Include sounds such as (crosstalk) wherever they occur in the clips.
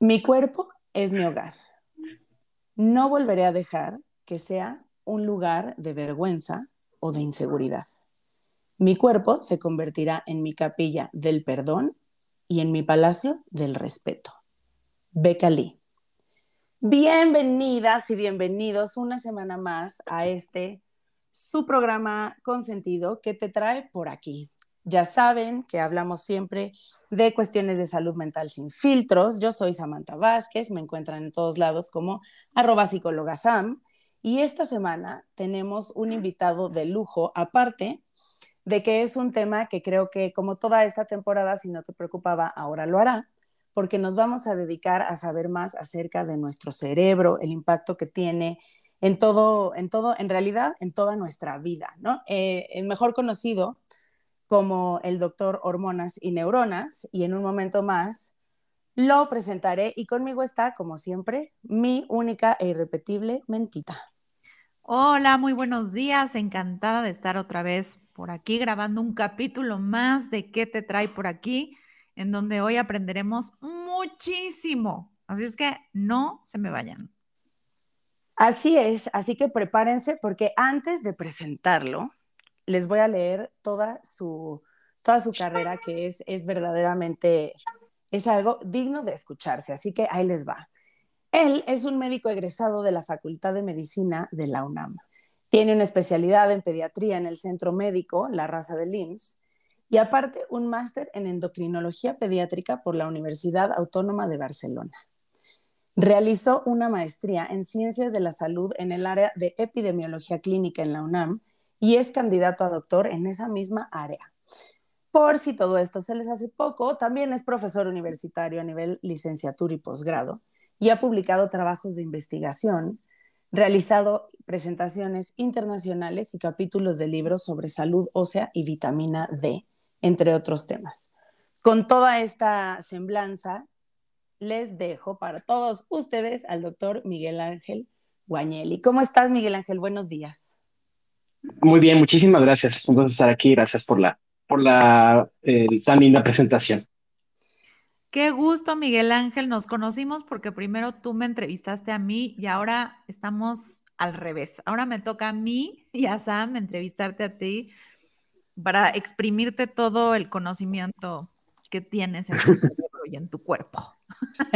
Mi cuerpo es mi hogar. No volveré a dejar que sea un lugar de vergüenza o de inseguridad. Mi cuerpo se convertirá en mi capilla del perdón y en mi palacio del respeto. Beca Lee. Bienvenidas y bienvenidos una semana más a este su programa Consentido que te trae por aquí. Ya saben que hablamos siempre de cuestiones de salud mental sin filtros. Yo soy Samantha Vázquez, me encuentran en todos lados como arroba psicóloga Sam. Y esta semana tenemos un invitado de lujo, aparte de que es un tema que creo que como toda esta temporada, si no te preocupaba, ahora lo hará, porque nos vamos a dedicar a saber más acerca de nuestro cerebro, el impacto que tiene en todo, en todo, en realidad, en toda nuestra vida, ¿no? Eh, mejor conocido como el doctor Hormonas y Neuronas, y en un momento más lo presentaré y conmigo está, como siempre, mi única e irrepetible mentita. Hola, muy buenos días, encantada de estar otra vez por aquí grabando un capítulo más de ¿Qué te trae por aquí? En donde hoy aprenderemos muchísimo. Así es que no se me vayan. Así es, así que prepárense porque antes de presentarlo, les voy a leer toda su, toda su carrera que es, es verdaderamente, es algo digno de escucharse, así que ahí les va. Él es un médico egresado de la Facultad de Medicina de la UNAM. Tiene una especialidad en pediatría en el Centro Médico, la raza de LIMS, y aparte un máster en endocrinología pediátrica por la Universidad Autónoma de Barcelona. Realizó una maestría en ciencias de la salud en el área de epidemiología clínica en la UNAM y es candidato a doctor en esa misma área. Por si todo esto se les hace poco, también es profesor universitario a nivel licenciatura y posgrado y ha publicado trabajos de investigación realizado presentaciones internacionales y capítulos de libros sobre salud ósea y vitamina D, entre otros temas. Con toda esta semblanza, les dejo para todos ustedes al doctor Miguel Ángel Guañeli. ¿Cómo estás, Miguel Ángel? Buenos días. Muy bien, muchísimas gracias. Es un gusto estar aquí. Gracias por la, por la eh, tan linda presentación. Qué gusto, Miguel Ángel. Nos conocimos porque primero tú me entrevistaste a mí y ahora estamos al revés. Ahora me toca a mí y a Sam entrevistarte a ti para exprimirte todo el conocimiento que tienes en tu cerebro y en tu cuerpo.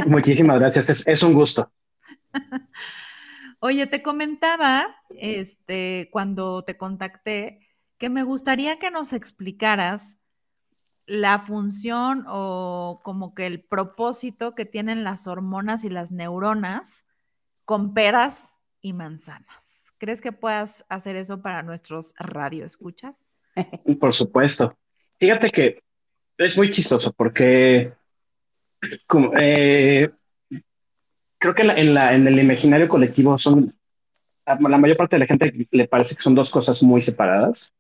Muchísimas gracias. Es, un gusto. Oye, te comentaba este, cuando te contacté que me gustaría que nos explicaras la función o como que el propósito que tienen las hormonas y las neuronas con peras y manzanas. ¿Crees que puedas hacer eso para nuestros radioescuchas? Por supuesto. Fíjate que es muy chistoso porque eh, creo que en, la, en, el imaginario colectivo son, la mayor parte de la gente le parece que son dos cosas muy separadas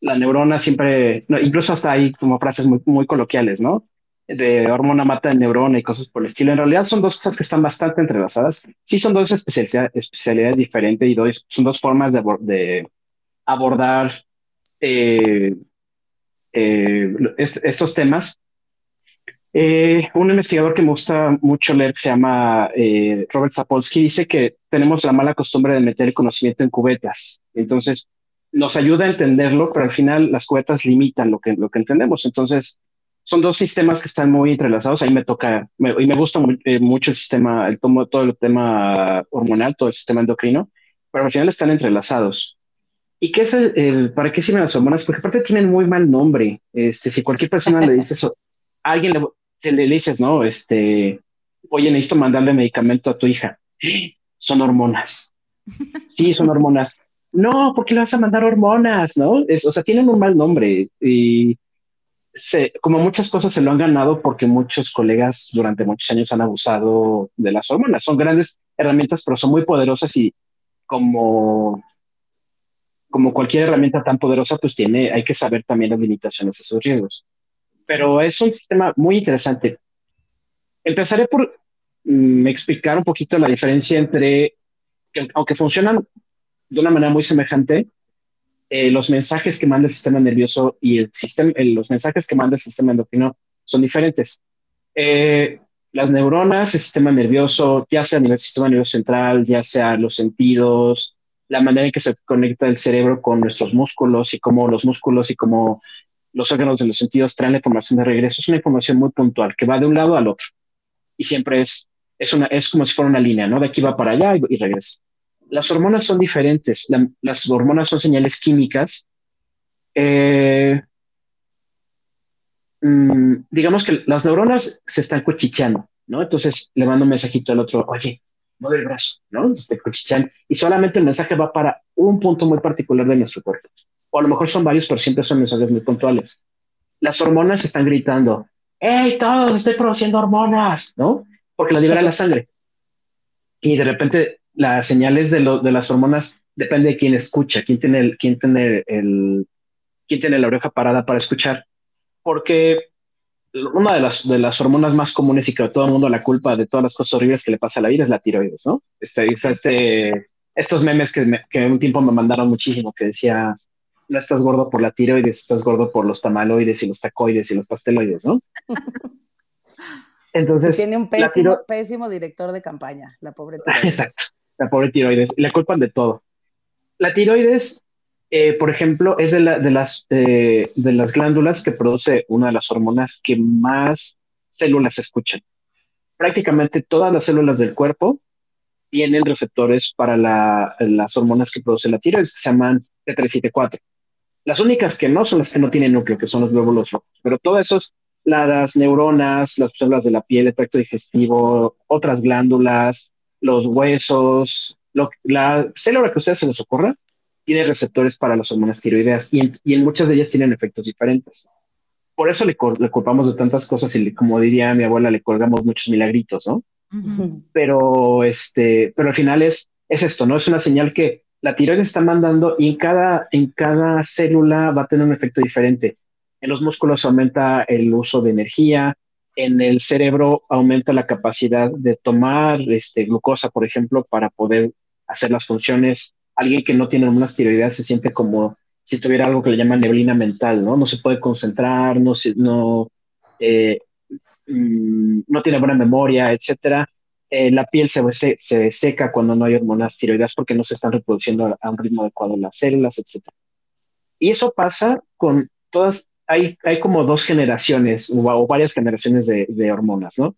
la neurona siempre, incluso hasta hay como frases muy, muy coloquiales, ¿no? De hormona mata de neurona y cosas por el estilo. En realidad son dos cosas que están bastante entrelazadas. Sí, son dos especialidades, especialidades diferentes y dos, son dos formas de, de abordar eh, eh, estos temas. Eh, un investigador que me gusta mucho leer, se llama Robert Sapolsky, dice que tenemos la mala costumbre de meter el conocimiento en cubetas. Entonces, nos ayuda a entenderlo, pero al final las cubetas limitan lo que, lo que entendemos. Entonces, son dos sistemas que están muy entrelazados. Ahí me toca, y me gusta eh, mucho el sistema, el tomo, todo el tema hormonal, todo el sistema endocrino, pero al final están entrelazados. ¿Y qué es el, para qué sirven las hormonas? Porque aparte tienen muy mal nombre. Este, si cualquier persona le dice eso, alguien le, se le dices, no, este, oye, necesito mandarle medicamento a tu hija. Son hormonas. (laughs) Sí, son hormonas no, ¿por qué le vas a mandar hormonas? ¿No? Es, o sea, tienen un mal nombre y se, como muchas cosas se lo han ganado porque muchos colegas durante muchos años han abusado de las hormonas. Son grandes herramientas, pero son muy poderosas y como, como cualquier herramienta tan poderosa, pues tiene, hay que saber también las limitaciones de sus riesgos. Pero es un sistema muy interesante. Empezaré por mm, explicar un poquito la diferencia entre, que, aunque funcionan de una manera muy semejante, eh, los mensajes que manda el sistema nervioso y el sistema, los mensajes que manda el sistema endocrino son diferentes. Eh, las neuronas, el sistema nervioso, ya sea nivel sistema nervioso central, ya sea los sentidos, la manera en que se conecta el cerebro con nuestros músculos y cómo los músculos y cómo los órganos de los sentidos traen la información de regreso, es una información muy puntual que va de un lado al otro. Y siempre es, es, una, es como si fuera una línea, ¿no? De aquí va para allá y regresa las hormonas son diferentes. las hormonas son señales químicas. Eh, mm, digamos que las neuronas se están cuchicheando, ¿no? Entonces le mando un mensajito al otro, oye, mueve el brazo, ¿no? Se cuchichean y solamente el mensaje va para un punto muy particular de nuestro cuerpo. O a lo mejor son varios, pero siempre son mensajes muy puntuales. Las hormonas están gritando, ¡Hey, todos estoy produciendo hormonas! ¿No? Porque la libera la sangre. Y de repente las señales de, de las hormonas depende de quién escucha, quién tiene, el, quién, tiene el, quién tiene la oreja parada para escuchar. Porque una de las, de las hormonas más comunes y que todo el mundo la culpa de todas las cosas horribles que le pasa a la vida es la tiroides, ¿no? Este, este, estos memes que, que un tiempo me mandaron muchísimo que decía, no estás gordo por la tiroides, estás gordo por los tamaloides y los tacoides y los pasteloides, ¿no? (laughs) Entonces, tiene un pésimo, pésimo director de campaña, la pobre (laughs) tiroides. Exacto la pobre tiroides, la culpan de todo. La tiroides, eh, por ejemplo, es de, las, de las glándulas que produce una de las hormonas que más células escuchan. Prácticamente todas las células del cuerpo tienen receptores para las hormonas que produce la tiroides, que se llaman T374. Las únicas que no son las que no tienen núcleo, que son los glóbulos rojos, pero todas esos, las neuronas, las células de la piel, el tracto digestivo, otras glándulas, los huesos, la célula que a ustedes se les ocurra, tiene receptores para las hormonas tiroideas y en, muchas de ellas tienen efectos diferentes. Por eso le, culpamos de tantas cosas y como diría mi abuela, le colgamos muchos milagritos, ¿no? Pero este, pero al final es, es esto, ¿no? Es una señal que la tiroides está mandando y en cada, en cada célula va a tener un efecto diferente. En los músculos aumenta el uso de energía, en el cerebro aumenta la capacidad de tomar este, glucosa, por ejemplo, para poder hacer las funciones. Alguien que no tiene hormonas tiroideas se siente como si tuviera algo que le llaman neblina mental, ¿no? No se puede concentrar, no, eh, mm, no tiene buena memoria, etcétera. Eh, la piel se, se, seca cuando no hay hormonas tiroideas porque no se están reproduciendo a un ritmo adecuado las células, etcétera. Y eso pasa con todas hay, como dos generaciones o, varias generaciones de, hormonas, ¿no?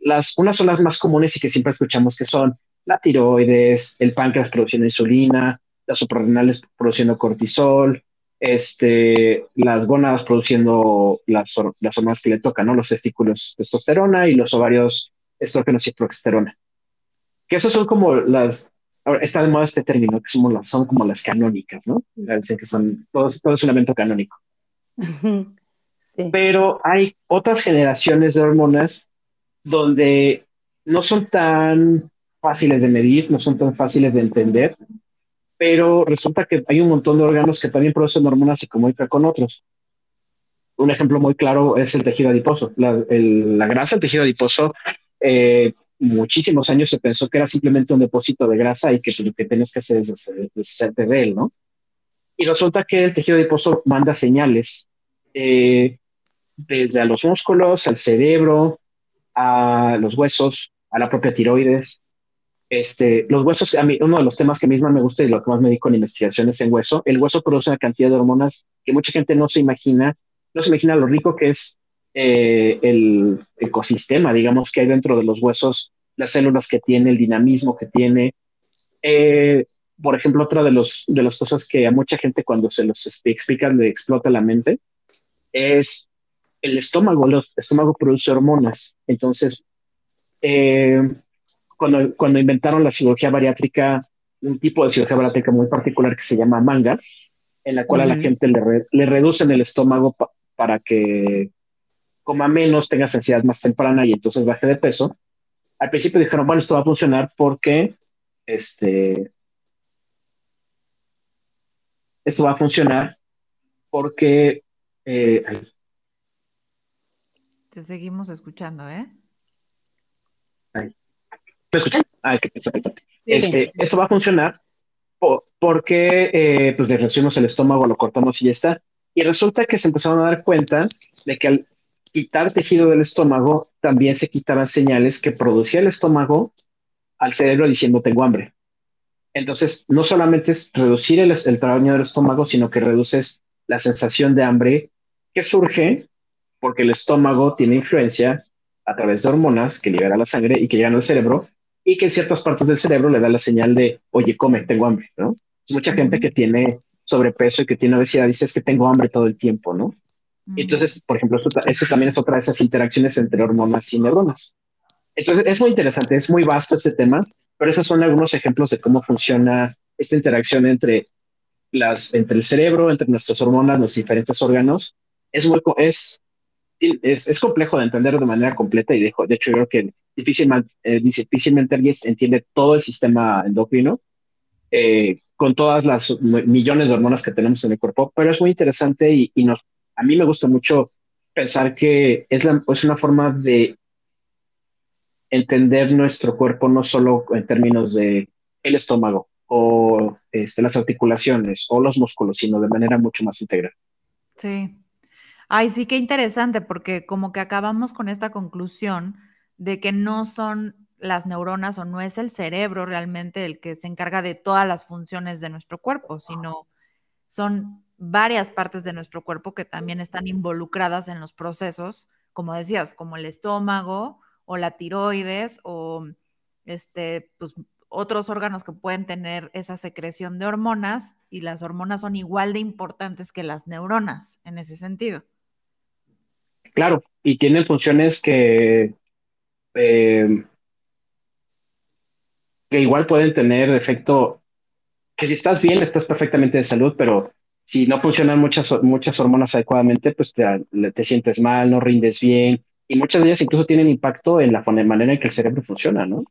Las, unas son las más comunes y que siempre escuchamos que son la tiroides, el páncreas produciendo insulina, las suprarrenales produciendo cortisol, este, las gónadas produciendo las, las hormonas que le tocan, ¿no? Los testículos testosterona y los ovarios estrógenos y progesterona. Que esos son como las, ahora está de moda este término, que son, las, son como las canónicas, ¿no? Dicen que son, todo, todo es un evento canónico. (laughs) Pero hay otras generaciones de hormonas donde no son tan fáciles de medir, no son tan fáciles de entender, pero resulta que hay un montón de órganos que también producen hormonas y comunican con otros. Un ejemplo muy claro es el tejido adiposo. La, grasa del tejido adiposo, eh, muchísimos años se pensó que era simplemente un depósito de grasa y que lo que tienes que hacer es deshacerte de él, ¿no? Y resulta que el tejido adiposo manda señales eh, desde a los músculos, al cerebro, a los huesos, a la propia tiroides. Este, los huesos, a mí, uno de los temas que a mí más me gusta y lo que más me dedico en investigaciones en hueso, el hueso produce una cantidad de hormonas que mucha gente no se imagina, no se imagina lo rico que es eh, el ecosistema, digamos, que hay dentro de los huesos, las células que tiene, el dinamismo que tiene. Eh, por ejemplo, otra de, los, de las cosas que a mucha gente cuando se los explican le explota la mente es el estómago. El estómago produce hormonas. Entonces, eh, cuando, cuando inventaron la cirugía bariátrica, un tipo de cirugía bariátrica muy particular que se llama manga, en la cual a la gente le, le reducen el estómago para que coma menos, tenga sensibilidad más temprana y entonces baje de peso. Al principio dijeron, bueno, esto va a funcionar porque este, esto va a funcionar porque... Eh, Te seguimos escuchando, ¿eh? ¿Te escuchan? Ah, es que este, esto va a funcionar porque eh, pues le reducimos el estómago, lo cortamos y ya está. Y resulta que se empezaron a dar cuenta de que al quitar tejido del estómago, también se quitaban señales que producía el estómago al cerebro diciendo tengo hambre. Entonces, no solamente es reducir el, el tamaño del estómago, sino que reduces la sensación de hambre que surge porque el estómago tiene influencia a través de hormonas que libera la sangre y que llegan al cerebro y que en ciertas partes del cerebro le da la señal de, oye, come, tengo hambre, ¿no? mucha gente que tiene sobrepeso y que tiene obesidad dice es que tengo hambre todo el tiempo, ¿no? Entonces, por ejemplo, eso, también es otra de esas interacciones entre hormonas y neuronas. Entonces, es muy interesante, es muy vasto este tema, pero esos son algunos ejemplos de cómo funciona esta interacción entre, las, entre el cerebro, entre nuestras hormonas, los diferentes órganos. Es, muy, es, es, es complejo de entender de manera completa y de, de hecho yo creo que difícilmente, eh, difícilmente alguien entiende todo el sistema endocrino. Eh, con todas las millones de hormonas que tenemos en el cuerpo, pero es muy interesante y, y nos, a mí me gusta mucho pensar que es, una forma de entender nuestro cuerpo no solo en términos de el estómago o este, las articulaciones o los músculos, sino de manera mucho más integral. Sí. Ay, sí, qué interesante, porque como que acabamos con esta conclusión de que no son las neuronas o no es el cerebro realmente el que se encarga de todas las funciones de nuestro cuerpo, sino son varias partes de nuestro cuerpo que también están involucradas en los procesos, como decías, como el estómago o la tiroides o este, pues, otros órganos que pueden tener esa secreción de hormonas y las hormonas son igual de importantes que las neuronas en ese sentido. Claro, y tienen funciones que eh, que igual pueden tener efecto, que si estás bien, estás perfectamente de salud, pero si no funcionan muchas, muchas hormonas adecuadamente, pues te, te sientes mal, no rindes bien, y muchas de ellas incluso tienen impacto en la manera en que el cerebro funciona, ¿no?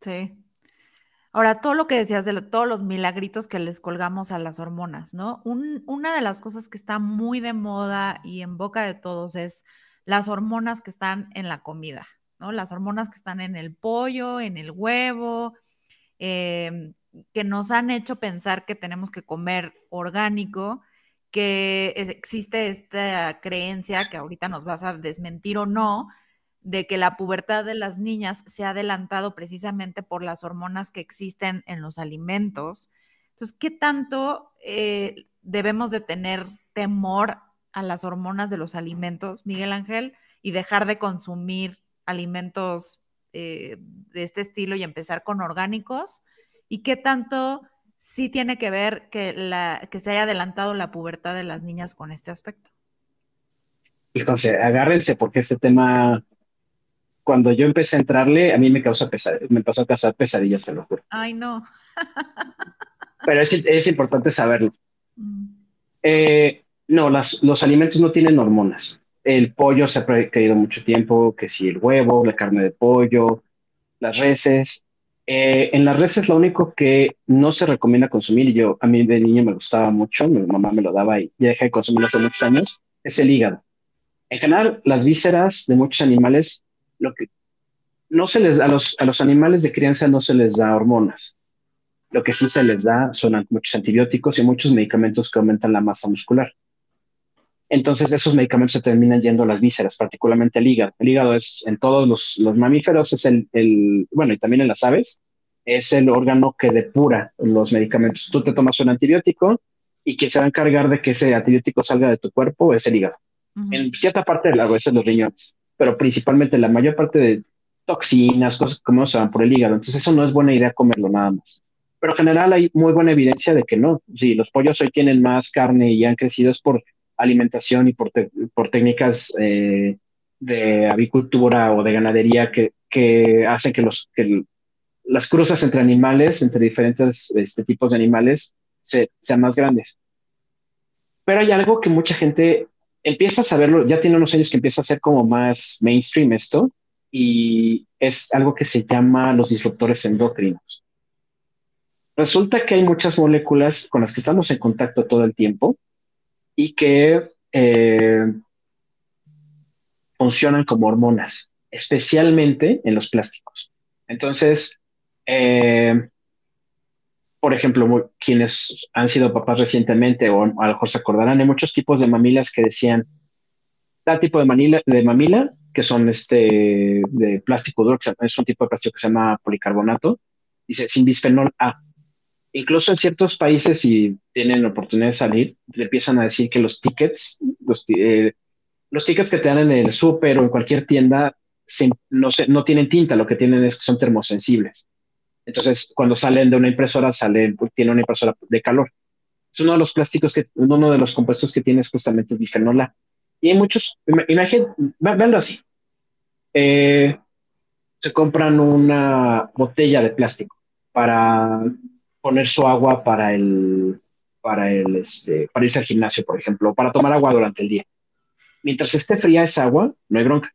Sí. Ahora, todo lo que decías de todos los milagritos que les colgamos a las hormonas, ¿no? una de las cosas que está muy de moda y en boca de todos es las hormonas que están en la comida. Las hormonas que están en el pollo, en el huevo, em, que nos han hecho pensar que tenemos que comer orgánico, que existe esta creencia que ahorita nos vas a desmentir o no, de que la pubertad de las niñas se ha adelantado precisamente por las hormonas que existen en los alimentos. Entonces, ¿qué tanto eh, debemos de tener temor a las hormonas de los alimentos, Miguel Ángel, y dejar de consumir alimentos eh, de este estilo y empezar con orgánicos? ¿Y qué tanto sí tiene que ver que, la, que se haya adelantado la pubertad de las niñas con este aspecto? Fíjense, agárrense porque este tema, cuando yo empecé a entrarle, a mí me causa me pasó a causar pesadillas, te lo juro. Ay, no. Pero es, importante saberlo. Mm. Eh, no, las, los alimentos no tienen hormonas el pollo se ha caído mucho tiempo, que si el huevo, la carne de pollo, las reses. Eh, en las reses lo único que no se recomienda consumir, y yo a mí de niño me gustaba mucho, mi mamá me lo daba y ya dejé de consumirlo hace muchos años, es el hígado. En general, las vísceras de muchos animales, lo que no se les a los, a los animales de crianza no se les da hormonas. Lo que sí se les da son muchos antibióticos y muchos medicamentos que aumentan la masa muscular entonces esos medicamentos se terminan yendo a las vísceras, particularmente el hígado. El hígado es en todos los, mamíferos, es el, bueno, y también en las aves, es el órgano que depura los medicamentos. Tú te tomas un antibiótico y quien se va a encargar de que ese antibiótico salga de tu cuerpo es el hígado. En cierta parte del agua, es los riñones, pero principalmente la mayor parte de toxinas, cosas como se van por el hígado. Entonces eso no es buena idea comerlo nada más. Pero en general hay muy buena evidencia de que no. Si los pollos hoy tienen más carne y han crecido es por alimentación y por, por técnicas eh, de avicultura o de ganadería que, que hacen que, los, que las cruzas entre animales, entre diferentes este, tipos de animales, se, sean más grandes. Pero hay algo que mucha gente empieza a saberlo, ya tiene unos años que empieza a ser como más mainstream esto, y es algo que se llama los disruptores endocrinos. Resulta que hay muchas moléculas con las que estamos en contacto todo el tiempo, y que eh, funcionan como hormonas, especialmente en los plásticos. Entonces, eh, por ejemplo, quienes han sido papás recientemente o a lo mejor se acordarán, hay muchos tipos de mamilas que decían tal tipo de, de mamila, que son este de plástico duro, es un tipo de plástico que se llama policarbonato, dice sin bisfenol A. Incluso en ciertos países, si tienen oportunidad de salir, le empiezan a decir que los tickets, los, eh, los tickets que te dan en el súper o en cualquier tienda, no, tienen tinta, lo que tienen es que son termosensibles. Entonces, cuando salen de una impresora, sale, tiene una impresora de calor. Es uno de los plásticos que, uno de los compuestos que tiene es justamente el bifenol. Y hay muchos, imagínate, véanlo así. Eh, se compran una botella de plástico para poner su agua para el, para el, este, para irse al gimnasio, por ejemplo, para tomar agua durante el día. Mientras esté fría esa agua, no hay bronca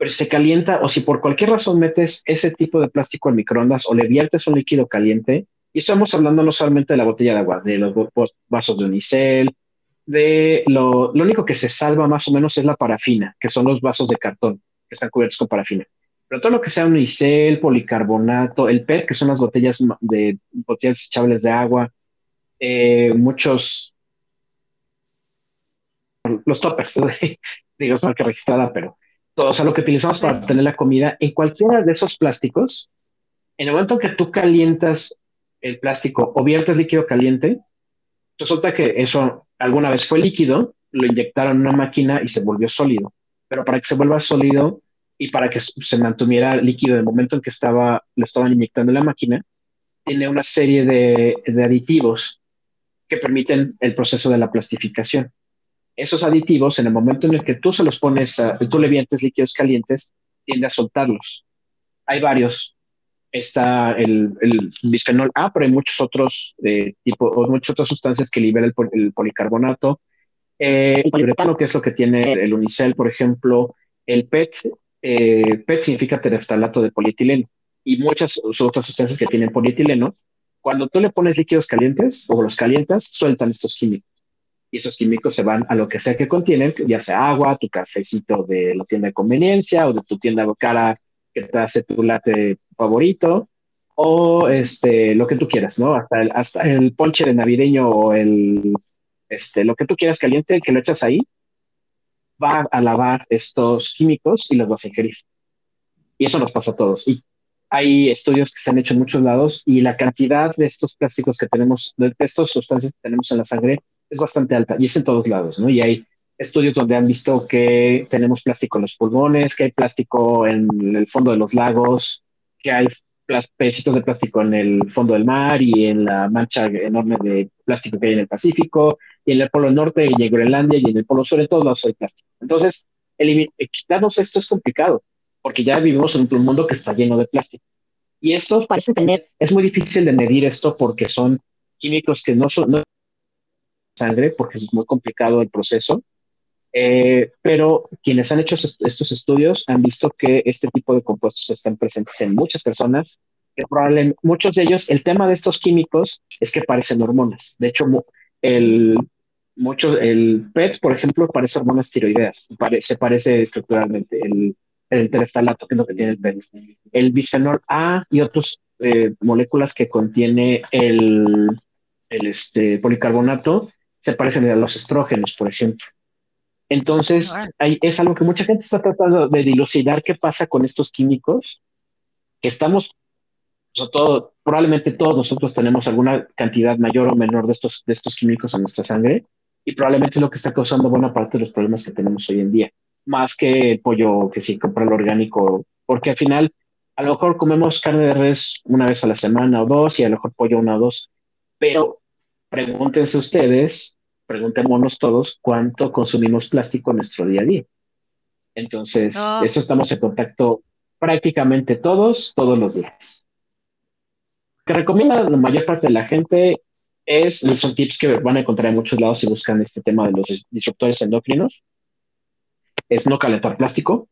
pero se calienta o si por cualquier razón metes ese tipo de plástico en microondas o le viertes un líquido caliente, y estamos hablando no solamente de la botella de agua, de los vasos de unicel, de lo, lo único que se salva más o menos es la parafina, que son los vasos de cartón que están cubiertos con parafina. Pero todo lo que sea unicel, policarbonato, el PET, que son las botellas de botellas desechables de agua, eh, muchos los toppers, (laughs) digo, es marca registrada, pero o sea, lo que utilizamos para tener la comida, en cualquiera de esos plásticos, en el momento que tú calientas el plástico o viertes líquido caliente, resulta que eso alguna vez fue líquido, lo inyectaron en una máquina y se volvió sólido. Pero para que se vuelva sólido y para que se mantuviera líquido en el momento en que estaba, lo estaban inyectando en la máquina, tiene una serie de, de aditivos que permiten el proceso de la plastificación esos aditivos, en el momento en el que tú se los pones, tú le viertes líquidos calientes, tiende a soltarlos. Hay varios. Está el, el bisfenol A, pero hay muchos otros eh, tipo, o muchas otras sustancias que liberan el, policarbonato. Eh, el poliuretano, que es lo que tiene el unicel, por ejemplo. El PET, eh, PET significa tereftalato de polietileno. Y muchas otras sustancias que tienen polietileno. Cuando tú le pones líquidos calientes o los calientas, sueltan estos químicos y esos químicos se van a lo que sea que contienen, ya sea agua, tu cafecito de la tienda de conveniencia o de tu tienda cara que te hace tu latte favorito o este, lo que tú quieras, ¿no? Hasta el, hasta el ponche de navideño o el, este, lo que tú quieras caliente, que lo echas ahí, va a lavar estos químicos y los vas a ingerir. Y eso nos pasa a todos. Y hay estudios que se han hecho en muchos lados y la cantidad de estos plásticos que tenemos, de estas sustancias que tenemos en la sangre, es bastante alta y es en todos lados, ¿no? Y hay estudios donde han visto que tenemos plástico en los pulmones, que hay plástico en el fondo de los lagos, que hay pedacitos de plástico en el fondo del mar y en la mancha enorme de plástico que hay en el Pacífico, y en el Polo Norte y en Groenlandia y en el Polo Sur, en todos lados hay plástico. Entonces, eh, quitarnos esto es complicado, porque ya vivimos en un mundo que está lleno de plástico. Y esto parece tener, es muy difícil de medir esto porque son químicos que no son, no sangre porque es muy complicado el proceso. Eh, pero quienes han hecho estos estudios han visto que este tipo de compuestos están presentes en muchas personas, que probablemente muchos de ellos, el tema de estos químicos es que parecen hormonas. De hecho, el, mucho, el PET, por ejemplo, parece hormonas tiroideas, se parece estructuralmente. El, el tereftalato, que es lo que tiene el PET. El bisfenol A y otras eh, moléculas que contiene el, el este, policarbonato se parecen a los estrógenos, por ejemplo. Entonces, es algo que mucha gente está tratando de dilucidar qué pasa con estos químicos, que estamos, o todo, probablemente todos nosotros tenemos alguna cantidad mayor o menor de estos, de estos químicos en nuestra sangre, y probablemente es lo que está causando buena parte de los problemas que tenemos hoy en día, más que el pollo que sí, comprar el orgánico, porque al final, a lo mejor comemos carne de res una vez a la semana o dos, y a lo mejor pollo una o dos, pero pregúntense ustedes, preguntémonos todos cuánto consumimos plástico en nuestro día a día. Entonces, eso estamos en contacto prácticamente todos, todos los días. Que recomienda la mayor parte de la gente es, son tips que van a encontrar en muchos lados si buscan este tema de los disruptores endocrinos, es no calentar plástico,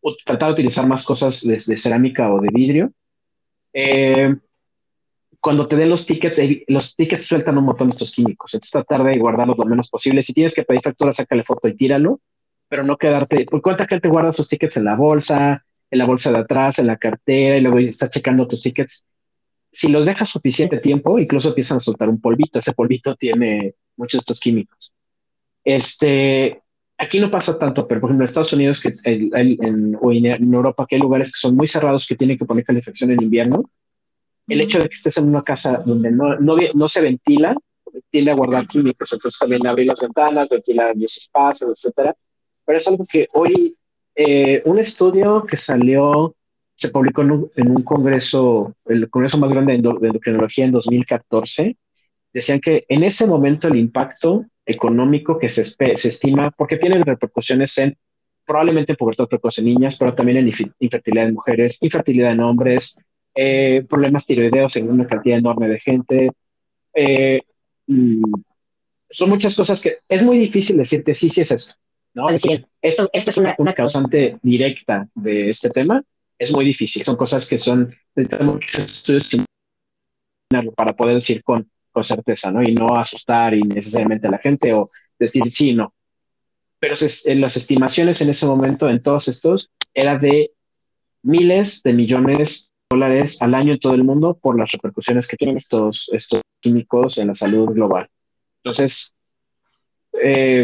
o tratar de utilizar más cosas de, cerámica o de vidrio. Eh, cuando te den los tickets, los tickets sueltan un montón de estos químicos. Entonces tratar de guardarlos lo menos posible. Si tienes que pedir factura, sácale foto y tíralo, pero no quedarte. ¿Por cuánta gente guarda sus tickets en la bolsa, en la bolsa de atrás, en la cartera, y luego está checando tus tickets? Si los dejas suficiente tiempo, incluso empiezan a soltar un polvito. Ese polvito tiene muchos de estos químicos. Este, aquí no pasa tanto, pero por ejemplo en Estados Unidos que en, o en, Europa, que hay lugares que son muy cerrados que tienen que poner calefacción en invierno, el hecho de que estés en una casa donde no, no, no se ventila, tiende a guardar químicos, entonces también abrir las ventanas, ventilar los espacios, etcétera. Pero es algo que hoy, eh, un estudio que salió, se publicó en un, congreso, el congreso más grande de endocrinología en 2014, decían que en ese momento el impacto económico que se, se estima, porque tiene repercusiones en probablemente en pubertad precoz en niñas, pero también en infertilidad en mujeres, infertilidad en hombres, eh, problemas tiroideos en una cantidad enorme de gente. Eh, mm, son muchas cosas que es muy difícil decirte sí, sí es esto. ¿no? Es decir, esto, esto es una, una causante directa de este tema. Es muy difícil. Son cosas que son, muchos estudios para poder decir con con certeza, ¿no? Y no asustar innecesariamente a la gente o decir sí, no. Pero en las estimaciones en ese momento, en todos estos, era de miles de millones de dólares al año en todo el mundo por las repercusiones que tienen estos, estos químicos en la salud global. Entonces, eh,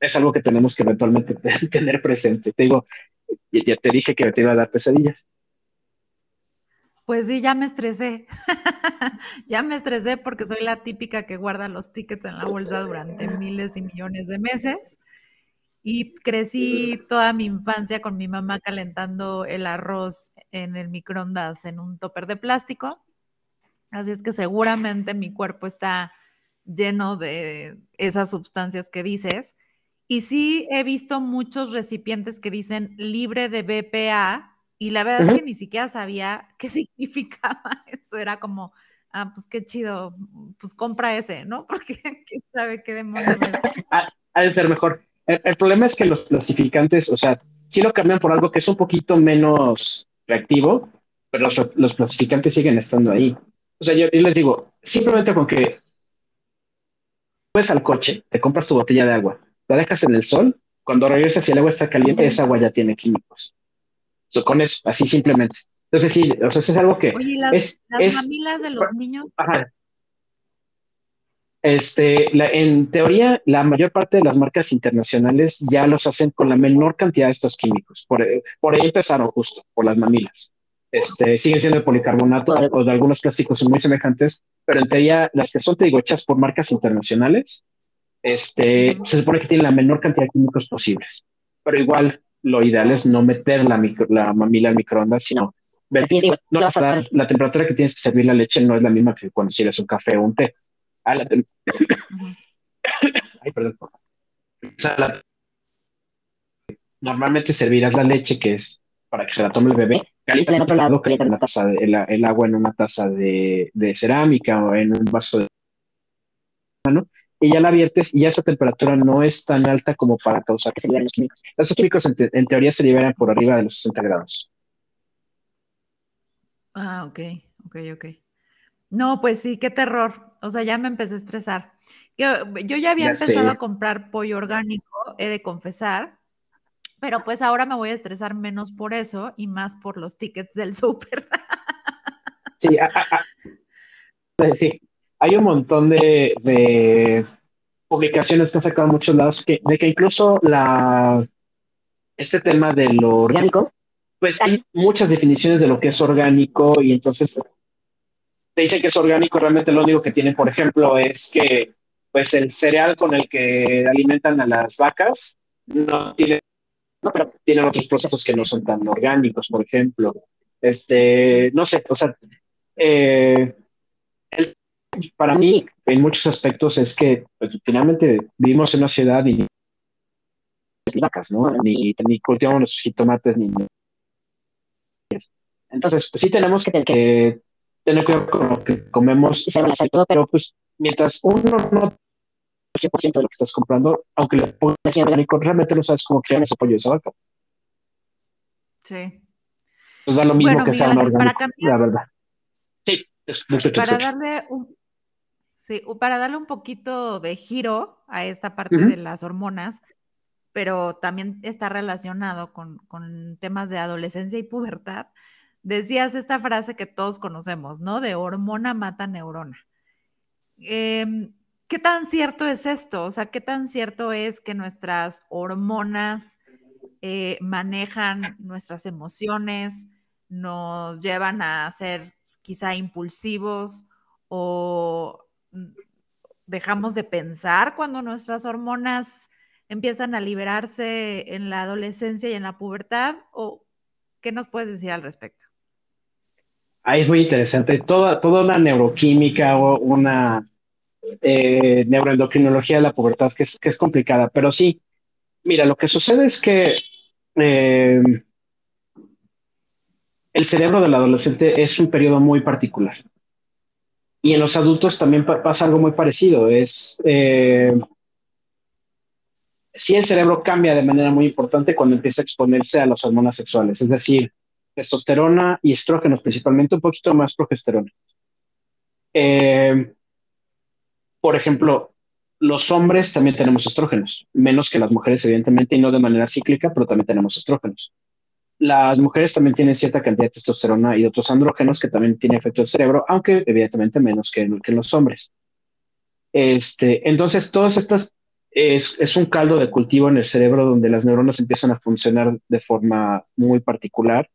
es algo que tenemos que eventualmente (laughs) tener presente. Te digo, ya te dije que te iba a dar pesadillas. Pues sí, ya me estresé. (laughs) ya me estresé porque soy la típica que guarda los tickets en la bolsa durante miles y millones de meses. Y crecí toda mi infancia con mi mamá calentando el arroz en el microondas en un topper de plástico. Así es que seguramente mi cuerpo está lleno de esas sustancias que dices. Y sí he visto muchos recipientes que dicen libre de BPA, y la verdad es que ni siquiera sabía qué (laughs) significaba eso. Era como, ah, pues qué chido, pues compra ese, ¿no? (laughs) Porque quién sabe qué demonios es. (laughs) Ha, de ser mejor. El, problema es que los clasificantes, o sea, sí lo cambian por algo que es un poquito menos reactivo, pero los, los clasificantes siguen estando ahí. O sea, yo, les digo, simplemente con que vas al coche, te compras tu botella de agua, la dejas en el sol, cuando regresas y el agua está caliente, esa agua ya tiene químicos con eso, así simplemente. Entonces sí, o sea, eso es algo que... Oye, las, es, las mamilas de los niños? Ajá. Este, en teoría, la mayor parte de las marcas internacionales ya los hacen con la menor cantidad de estos químicos. Por, por ahí empezaron justo, por las mamilas. Este, siguen siendo de policarbonato o de algunos plásticos muy semejantes, pero en teoría las que son, te digo, hechas por marcas internacionales, este, se supone que tienen la menor cantidad de químicos posibles. Pero igual, lo ideal es no meter la, la mamila al microondas, sino ver, no, la temperatura que tienes que servir la leche no es la misma que cuando sirves un café o un té. Ah, Ay, perdón. normalmente servirás la leche que es para que se la tome el bebé, calienta en otro lado, calienta una taza de, el, agua en una taza de, de cerámica o en un vaso de y ya la viertes y ya esa temperatura no es tan alta como para causar que se liberen los químicos. Esos químicos en, teoría se liberan por arriba de los 60 grados. Ah, ok, ok, ok. No, pues sí, qué terror. O sea, ya me empecé a estresar. Yo, yo ya había empezado a comprar pollo orgánico, he de confesar, pero pues ahora me voy a estresar menos por eso y más por los tickets del súper. Sí, sí, hay un montón de, publicaciones que han sacado en muchos lados que, de que incluso la, este tema de lo orgánico, pues hay muchas definiciones de lo que es orgánico y entonces te dicen que es orgánico, realmente lo único que tiene, por ejemplo, es que pues el cereal con el que alimentan a las vacas no tiene, no, pero tienen otros procesos que no son tan orgánicos, por ejemplo. Este, no sé, o sea, eh, el para mí, en muchos aspectos, es que pues, finalmente vivimos en una ciudad y vacas, ¿no? Ni, ni cultivamos los jitomates, ni. Entonces, pues, sí tenemos que, tener cuidado con lo que comemos todo, pero pues mientras uno no 100% de lo que estás comprando, aunque le pongas orgánico, realmente no sabes cómo crear ese pollo de esa vaca. Sí. Pues da lo mismo que sea un orgánico, la verdad. Sí, es mucho Para darle un, Sí, para darle un poquito de giro a esta parte de las hormonas, pero también está relacionado con, temas de adolescencia y pubertad. decías esta frase que todos conocemos, ¿no? De hormona mata neurona. Em, ¿Qué tan cierto es esto? O sea, ¿qué tan cierto es que nuestras hormonas eh, manejan nuestras emociones, nos llevan a ser quizá impulsivos o dejamos de pensar cuando nuestras hormonas empiezan a liberarse en la adolescencia y en la pubertad? ¿O qué nos puedes decir al respecto? Ahí es muy interesante. Toda, toda una neuroquímica o una eh, neuroendocrinología de la pubertad que es, que es complicada, pero sí, mira, lo que sucede es que eh, el cerebro del adolescente es un periodo muy particular. Y en los adultos también pasa algo muy parecido. Es eh, si el cerebro cambia de manera muy importante cuando empieza a exponerse a las hormonas sexuales, es decir, testosterona y estrógenos, principalmente un poquito más progesterona. Eh, por ejemplo, los hombres también tenemos estrógenos, menos que las mujeres, evidentemente, y no de manera cíclica, pero también tenemos estrógenos. Las mujeres también tienen cierta cantidad de testosterona y otros andrógenos que también tienen efecto en el cerebro, aunque evidentemente menos que, que los hombres. Este, entonces, todas estas es, es, un caldo de cultivo en el cerebro donde las neuronas empiezan a funcionar de forma muy particular.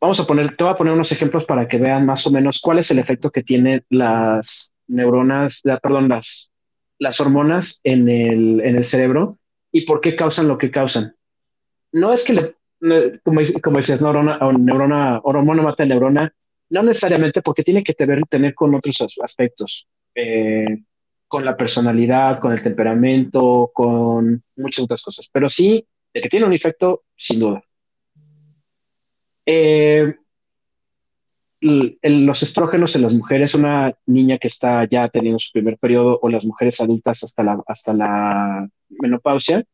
Vamos a poner, te voy a poner unos ejemplos para que vean más o menos cuál es el efecto que tienen las neuronas, perdón, las, las hormonas en el, en el cerebro y por qué causan lo que causan. No es que, le, como, como neurona, neurona, hormona mata neurona, no necesariamente porque tiene que tener, tener con otros aspectos, eh, con la personalidad, con el temperamento, con muchas otras cosas, pero sí, de que tiene un efecto, sin duda. Eh, los estrógenos en las mujeres, una niña que está ya teniendo su primer periodo o las mujeres adultas hasta la, hasta la menopausia,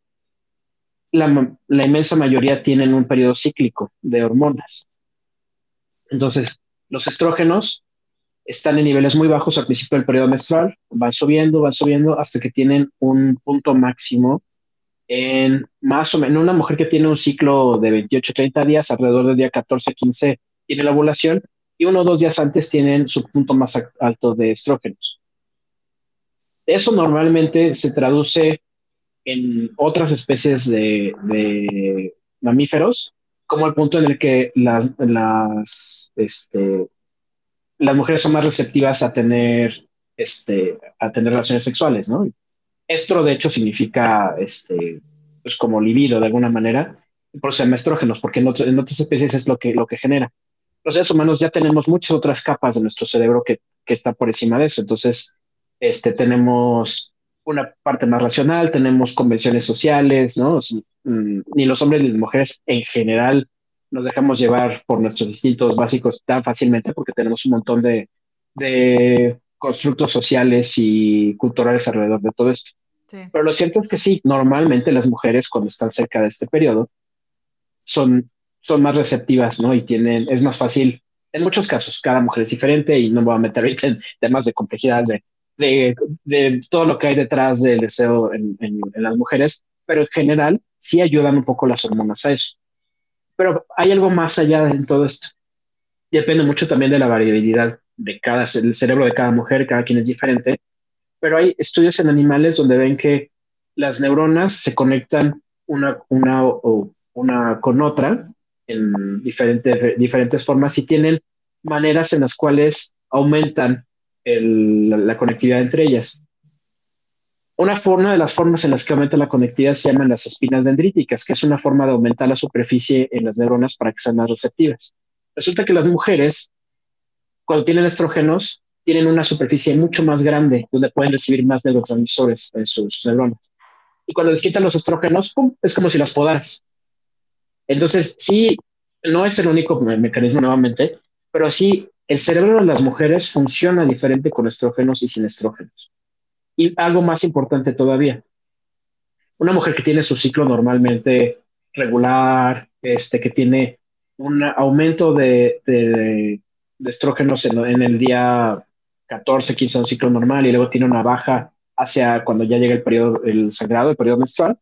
la, inmensa mayoría tienen un periodo cíclico de hormonas. Entonces, los estrógenos están en niveles muy bajos al principio del periodo menstrual, van subiendo, van subiendo hasta que tienen un punto máximo en más o menos una mujer que tiene un ciclo de 28, 30 días, alrededor del día 14, 15 tiene la ovulación y uno o dos días antes tienen su punto más alto de estrógenos. Eso normalmente se traduce en otras especies de, mamíferos, como el punto en el que las, este, las mujeres son más receptivas a tener, este, a tener relaciones sexuales, ¿no? Estro, de hecho, significa, este, pues como libido de alguna manera, por eso se llama estrógenos, porque en, en, otras especies es lo que, lo que genera los seres humanos ya tenemos muchas otras capas de nuestro cerebro que, que está por encima de eso. Entonces, este, tenemos una parte más racional, tenemos convenciones sociales, ¿no? Mm, ni los hombres ni las mujeres en general nos dejamos llevar por nuestros instintos básicos tan fácilmente porque tenemos un montón de, de constructos sociales y culturales alrededor de todo esto. Pero lo cierto es que sí, normalmente las mujeres cuando están cerca de este periodo son son más receptivas, ¿no? Y tienen, es más fácil, en muchos casos, cada mujer es diferente y no me voy a meter ahorita en temas de complejidad de, de, todo lo que hay detrás del deseo en, en, las mujeres, pero en general sí ayudan un poco las hormonas a eso. Pero hay algo más allá en todo esto. Depende mucho también de la variabilidad de cada, el cerebro de cada mujer, cada quien es diferente, pero hay estudios en animales donde ven que las neuronas se conectan una, una, o una con otra en diferentes, diferentes formas y tienen maneras en las cuales aumentan la, conectividad entre ellas. Una forma de las formas en las que aumenta la conectividad se llaman las espinas dendríticas, que es una forma de aumentar la superficie en las neuronas para que sean más receptivas. Resulta que las mujeres, cuando tienen estrógenos, tienen una superficie mucho más grande donde pueden recibir más neurotransmisores en sus neuronas. Y cuando les quitan los estrógenos, es como si las podaras. Entonces, sí, no es el único mecanismo nuevamente, pero sí, el cerebro de las mujeres funciona diferente con estrógenos y sin estrógenos. Y algo más importante todavía, una mujer que tiene su ciclo normalmente regular, este, que tiene un aumento de, estrógenos en, el día 14, 15, un ciclo normal, y luego tiene una baja hacia cuando ya llega el periodo, el sangrado, el periodo menstrual,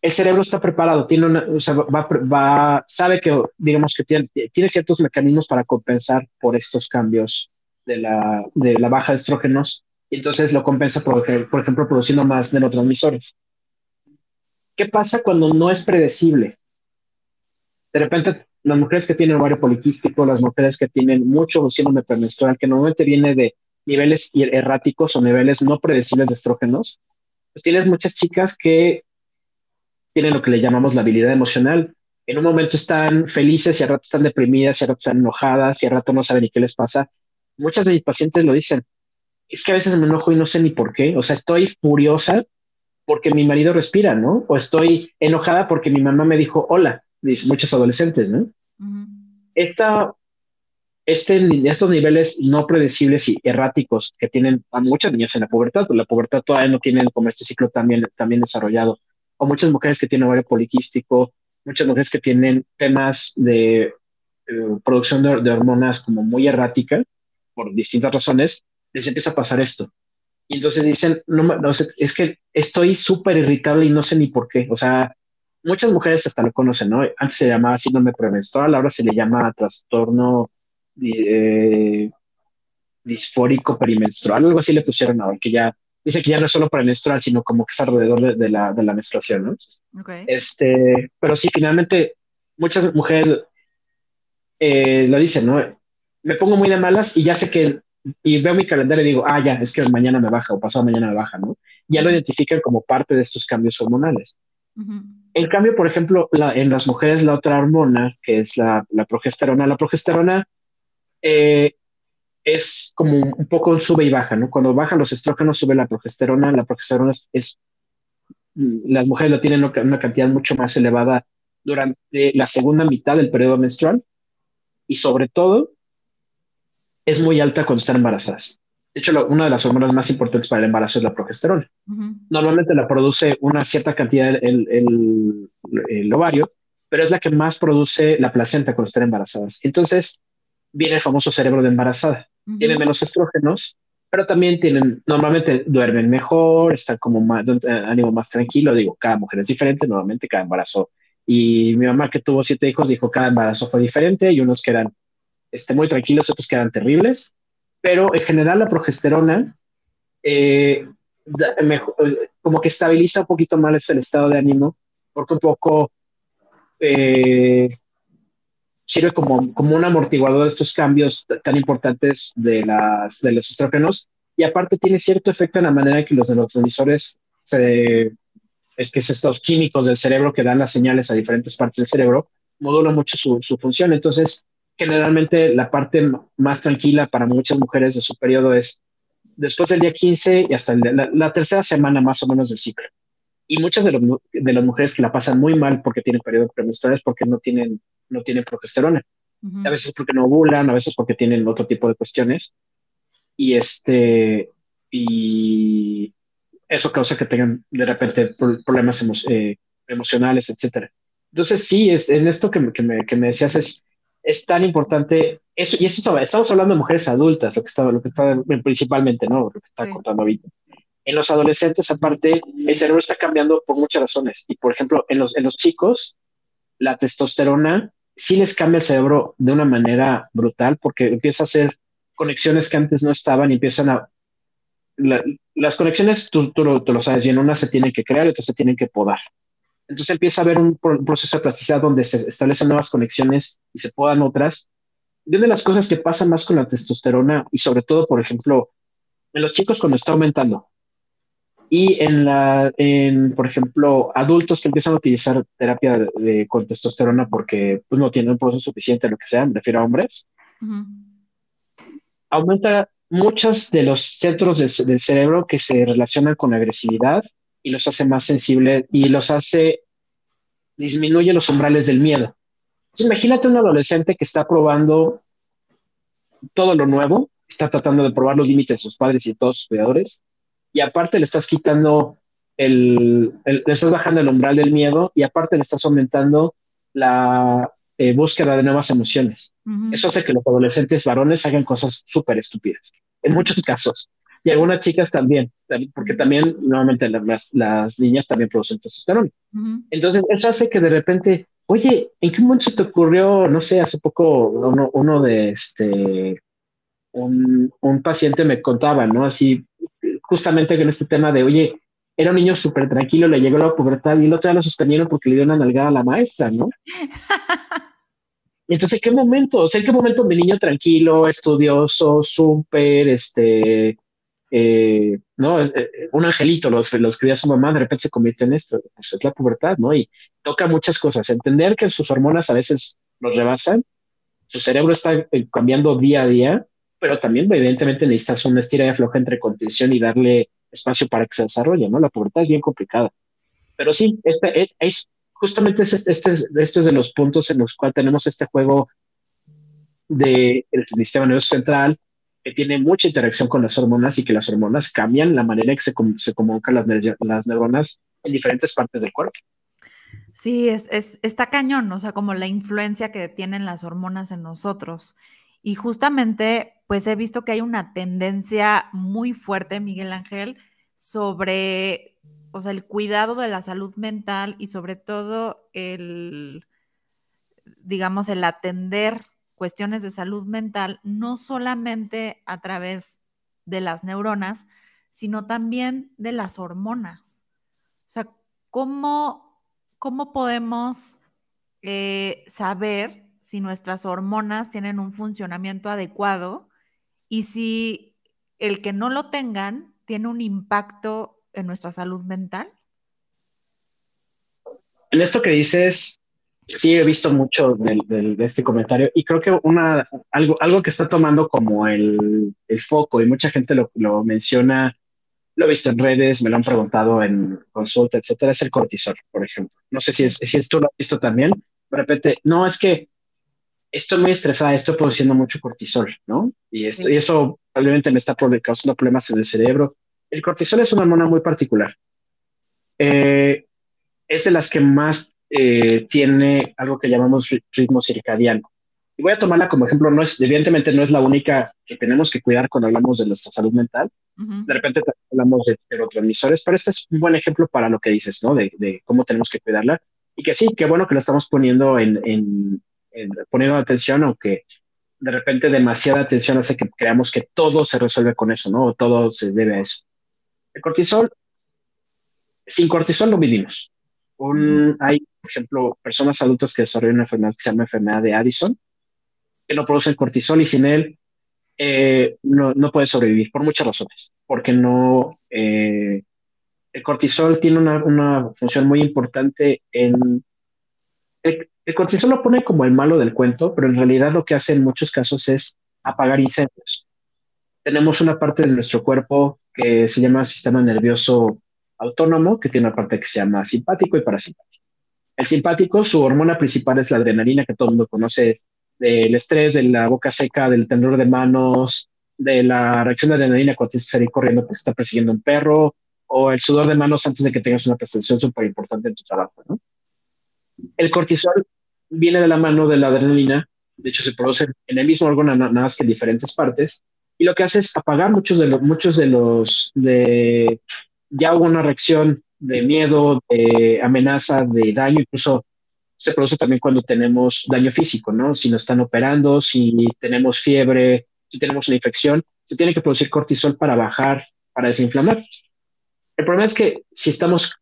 el cerebro está preparado, tiene una, o sea, va, va, sabe que, digamos que tiene, tiene, ciertos mecanismos para compensar por estos cambios de la, de la baja de estrógenos, y entonces lo compensa, por, por ejemplo, produciendo más neurotransmisores. ¿Qué pasa cuando no es predecible? De repente, las mujeres que tienen ovario poliquístico, las mujeres que tienen mucho síndrome premenstrual, que normalmente viene de niveles erráticos o niveles no predecibles de estrógenos, pues tienes muchas chicas que tienen lo que le llamamos la habilidad emocional. En un momento están felices y al rato están deprimidas y al rato están enojadas y al rato no saben ni qué les pasa. Muchas de mis pacientes lo dicen. Es que a veces me enojo y no sé ni por qué. O sea, estoy furiosa porque mi marido respira, ¿no? O estoy enojada porque mi mamá me dijo hola. Dice muchos adolescentes, ¿no? Esta, este, estos niveles no predecibles y erráticos que tienen a muchas niñas en la pubertad, pues la pubertad todavía no tienen como este ciclo también, también desarrollado o muchas mujeres que tienen ovario poliquístico, muchas mujeres que tienen temas de eh, producción de, hormonas como muy errática, por distintas razones, les empieza a pasar esto. Y entonces dicen, no, no es que estoy súper irritable y no sé ni por qué. O sea, muchas mujeres hasta lo conocen, ¿no? Antes se llamaba síndrome premenstrual, ahora se le llama trastorno eh, disfórico perimenstrual, algo así le pusieron ahora, que ya dice que ya no es solo para menstrual, sino como que es alrededor de, la, de la, menstruación, ¿no? Este, pero sí, finalmente, muchas mujeres eh, lo dicen, ¿no? Me pongo muy de malas y ya sé que, y veo mi calendario y digo, ah, ya, es que mañana me baja o pasado mañana me baja, ¿no? Ya lo identifican como parte de estos cambios hormonales. El cambio, por ejemplo, en las mujeres, la otra hormona, que es la, la progesterona, la progesterona eh, es como un poco sube y baja, ¿no? Cuando bajan los estrógenos, sube la progesterona. La progesterona es, mm, las mujeres lo tienen una cantidad mucho más elevada durante la segunda mitad del periodo menstrual y sobre todo es muy alta cuando están embarazadas. De hecho, una de las hormonas más importantes para el embarazo es la progesterona. Normalmente la produce una cierta cantidad el, el, el, ovario, pero es la que más produce la placenta cuando están embarazadas. Entonces, viene el famoso cerebro de embarazada tienen menos estrógenos, pero también tienen, normalmente duermen mejor, están como más, de ánimo más tranquilo. Digo, cada mujer es diferente, normalmente cada embarazo. Y mi mamá que tuvo siete hijos dijo cada embarazo fue diferente y unos que eran este, muy tranquilos, otros que eran terribles. Pero en general la progesterona eh, como que estabiliza un poquito más el estado de ánimo, porque un poco eh, sirve como, como un amortiguador de estos cambios tan importantes de, las, de los estrógenos y aparte tiene cierto efecto en la manera en que los neurotransmisores se, es que es estos químicos del cerebro que dan las señales a diferentes partes del cerebro, modula mucho su, su función. Entonces, generalmente la parte más tranquila para muchas mujeres de su periodo es después del día 15 y hasta la, la, tercera semana más o menos del ciclo. Y muchas de, los, de las mujeres que la pasan muy mal porque tienen periodo premenstrual es porque no tienen no tienen progesterona. A veces porque no ovulan, a veces porque tienen otro tipo de cuestiones. Y este, y eso causa que tengan de repente problemas eh, emocionales, etcétera. Entonces, sí, es en esto que, que, me, que me decías es, es tan importante eso, y eso estamos hablando de mujeres adultas, lo que está, lo que está principalmente, ¿no? Lo que está contando ahorita. En los adolescentes, aparte, el cerebro está cambiando por muchas razones. Y, por ejemplo, en los, en los chicos, la testosterona sí les cambia el cerebro de una manera brutal porque empieza a hacer conexiones que antes no estaban y empiezan a... las conexiones, tú, tú, lo, sabes bien, unas se tienen que crear y otras se tienen que podar. Entonces empieza a haber un, proceso de plasticidad donde se establecen nuevas conexiones y se podan otras. Y una de las cosas que pasa más con la testosterona y sobre todo, por ejemplo, en los chicos cuando está aumentando, y en, la, en, por ejemplo, adultos que empiezan a utilizar terapia de, con testosterona porque pues, no tienen un proceso suficiente, lo que sea, me refiero a hombres, aumenta muchos de los centros del, cerebro que se relacionan con agresividad y los hace más sensibles y los hace, disminuye los umbrales del miedo. imagínate un adolescente que está probando todo lo nuevo, está tratando de probar los límites de sus padres y de todos sus cuidadores, y aparte le estás quitando el, le estás bajando el umbral del miedo y aparte le estás aumentando la eh, búsqueda de nuevas emociones. Eso hace que los adolescentes varones hagan cosas súper estúpidas, en muchos casos. Y algunas chicas también, porque también, nuevamente, las, las niñas también producen testosterona. Entonces, eso hace que de repente, oye, ¿en qué momento se te ocurrió, no sé, hace poco uno, uno de este, un, un paciente me contaba, ¿no? Así, justamente en este tema de, oye, era un niño súper tranquilo, le llegó la pubertad y el otro día lo suspendieron porque le dio una nalgada a la maestra, ¿no? (laughs) entonces, ¿en qué momento? O sea, ¿en qué momento mi niño tranquilo, estudioso, súper, este, eh, no, eh, un angelito, lo, lo escribía su mamá, de repente se convierte en esto? Pues es la pubertad, ¿no? Y toca muchas cosas. Entender que sus hormonas a veces los rebasan, su cerebro está eh, cambiando día a día, pero también evidentemente necesitas una estira de afloja entre contención y darle espacio para que se desarrolle, ¿no? La pubertad es bien complicada. Pero sí, este, e, es, justamente este, este, este es de los puntos en los cuales tenemos este juego del sistema nervioso central, que tiene mucha interacción con las hormonas y que las hormonas cambian la manera en que se, se comunican las, las neuronas en diferentes partes del cuerpo. Sí, es, es, está cañón, o sea, como la influencia que tienen las hormonas en nosotros. Y justamente, pues he visto que hay una tendencia muy fuerte, Miguel Ángel, sobre, o sea, el cuidado de la salud mental y sobre todo el, digamos, el atender cuestiones de salud mental, no solamente a través de las neuronas, sino también de las hormonas. O sea, ¿cómo, cómo podemos eh, saber si nuestras hormonas tienen un funcionamiento adecuado y si el que no lo tengan tiene un impacto en nuestra salud mental? En esto que dices, sí he visto mucho de, este comentario y creo que una, algo, algo que está tomando como el, foco y mucha gente lo, menciona, lo he visto en redes, me lo han preguntado en consulta, etcétera, es el cortisol, por ejemplo. No sé si, es, si esto lo has visto también. De repente, no, es que estoy muy estresada, estoy produciendo mucho cortisol, ¿no? Y, esto, y eso probablemente me está causando problemas en el cerebro. El cortisol es una hormona muy particular. Eh, es de las que más eh, tiene algo que llamamos ritmo circadiano. Y voy a tomarla como ejemplo, no es, evidentemente no es la única que tenemos que cuidar cuando hablamos de nuestra salud mental. De repente hablamos de neurotransmisores, pero este es un buen ejemplo para lo que dices, ¿no? De, de, cómo tenemos que cuidarla. Y que sí, qué bueno que la estamos poniendo en, en, poniendo atención, aunque de repente demasiada atención hace que creamos que todo se resuelve con eso, ¿no? O todo se debe a eso. El cortisol, sin cortisol no vivimos. Un, hay, por ejemplo, personas adultas que desarrollan una enfermedad que se llama enfermedad de Addison, que no producen cortisol y sin él eh, no, no puede sobrevivir por muchas razones, porque no, eh, el cortisol tiene una, una, función muy importante en el cortisol lo pone como el malo del cuento, pero en realidad lo que hace en muchos casos es apagar incendios. Tenemos una parte de nuestro cuerpo que se llama sistema nervioso autónomo, que tiene una parte que se llama simpático y parasimpático. El simpático, su hormona principal es la adrenalina, que todo el mundo conoce del estrés, de la boca seca, del temblor de manos, de la reacción de adrenalina cuando tienes que salir corriendo porque está persiguiendo un perro, o el sudor de manos antes de que tengas una presentación súper importante en tu trabajo. El cortisol viene de la mano de la adrenalina, de hecho se produce en el mismo órgano nada más que en diferentes partes, y lo que hace es apagar muchos de los, muchos de los, de, ya hubo una reacción de miedo, de amenaza, de daño, incluso se produce también cuando tenemos daño físico, ¿no? Si nos están operando, si tenemos fiebre, si tenemos una infección, se tiene que producir cortisol para bajar, para desinflamar. El problema es que si estamos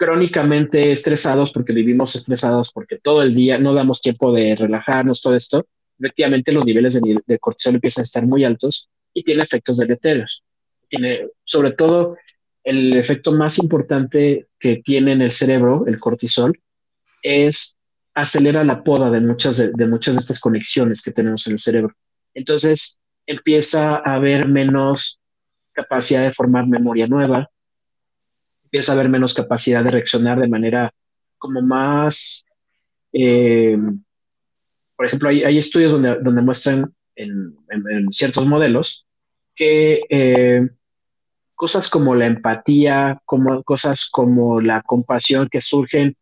crónicamente estresados porque vivimos estresados porque todo el día no damos tiempo de relajarnos, todo esto, efectivamente los niveles de, cortisol empiezan a estar muy altos y tiene efectos deleterios. Tiene, sobre todo, el efecto más importante que tiene en el cerebro, el cortisol, es acelera la poda de muchas de, muchas de estas conexiones que tenemos en el cerebro. Entonces empieza a haber menos capacidad de formar memoria nueva, empieza a haber menos capacidad de reaccionar de manera como más, eh, por ejemplo, hay, estudios donde, donde muestran en, ciertos modelos que eh, cosas como la empatía, como, cosas como la compasión que surgen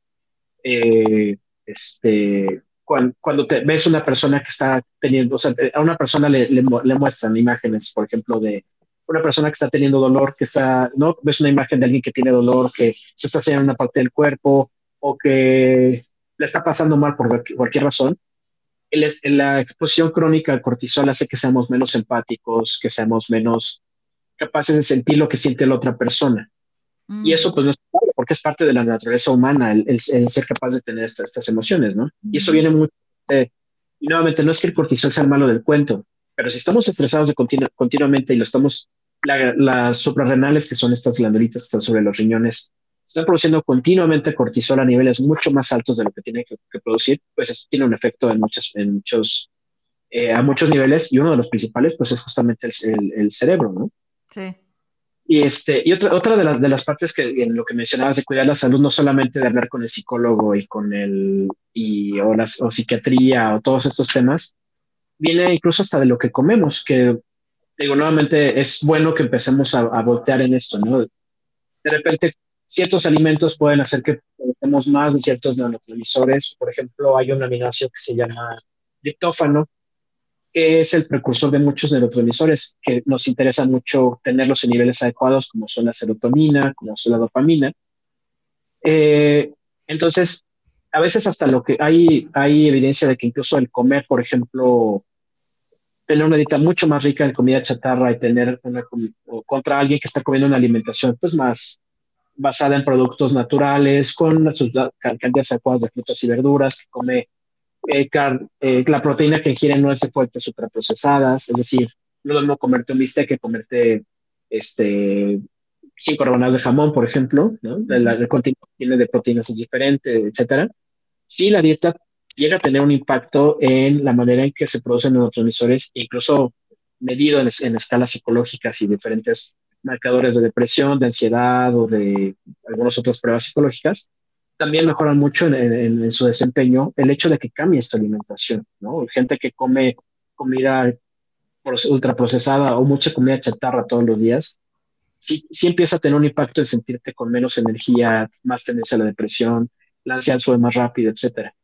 eh, este, cuando, te ves una persona que está teniendo, o sea, a una persona le, le, muestran imágenes, por ejemplo, de una persona que está teniendo dolor, que está, ¿no? Ves una imagen de alguien que tiene dolor, que se está haciendo una parte del cuerpo o que le está pasando mal por cualquier razón. la exposición crónica al cortisol hace que seamos menos empáticos, que seamos menos capaces de sentir lo que siente la otra persona. Y eso pues no es porque es parte de la naturaleza humana el, ser capaz de tener estas emociones, ¿no? Y eso viene mucho y nuevamente no es que el cortisol sea el malo del cuento, pero si estamos estresados de continuamente y lo estamos, las suprarrenales, que son estas glandulitas que están sobre los riñones, están produciendo continuamente cortisol a niveles mucho más altos de lo que tiene que, producir, pues eso tiene un efecto en muchos, en muchos, eh, a muchos niveles y uno de los principales, pues es justamente el, el cerebro, ¿no? Sí. Y, este, y otra, otra de, de las partes que en lo que mencionabas de cuidar la salud, no solamente de hablar con el psicólogo y con el, y, o, las, o psiquiatría o todos estos temas, viene incluso hasta de lo que comemos, que digo, nuevamente es bueno que empecemos a, a voltear en esto, ¿no? De repente, ciertos alimentos pueden hacer que tengamos más de ciertos neurotransmisores. Por ejemplo, hay un aminoácido que se llama diptófano, que es el precursor de muchos neurotransmisores que nos interesa mucho tenerlos en niveles adecuados, como son la serotonina, como son la dopamina. Eh, entonces, a veces hasta lo que hay, hay evidencia de que incluso el comer, por ejemplo, tener una dieta mucho más rica en comida chatarra y tener una contra alguien que está comiendo una alimentación pues más basada en productos naturales, con sus cantidades adecuadas de frutas y verduras, que come eh, eh, la proteína que ingieren no es de fuentes ultraprocesadas, es decir, no lo mismo comerte un bistec que comerte este, cinco rebanadas de jamón, por ejemplo, ¿no? El, contenido que tiene de proteínas es diferente, etcétera. Si la dieta llega a tener un impacto en la manera en que se producen neurotransmisores, incluso medido en, escalas psicológicas y diferentes marcadores de depresión, de ansiedad o de algunas otras pruebas psicológicas, también mejoran mucho en, su desempeño el hecho de que cambie esta alimentación, ¿no? Gente que come comida ultraprocesada o mucha comida chatarra todos los días, sí, sí empieza a tener un impacto en sentirte con menos energía, más tendencia a la depresión, la ansiedad sube más rápido, etcétera.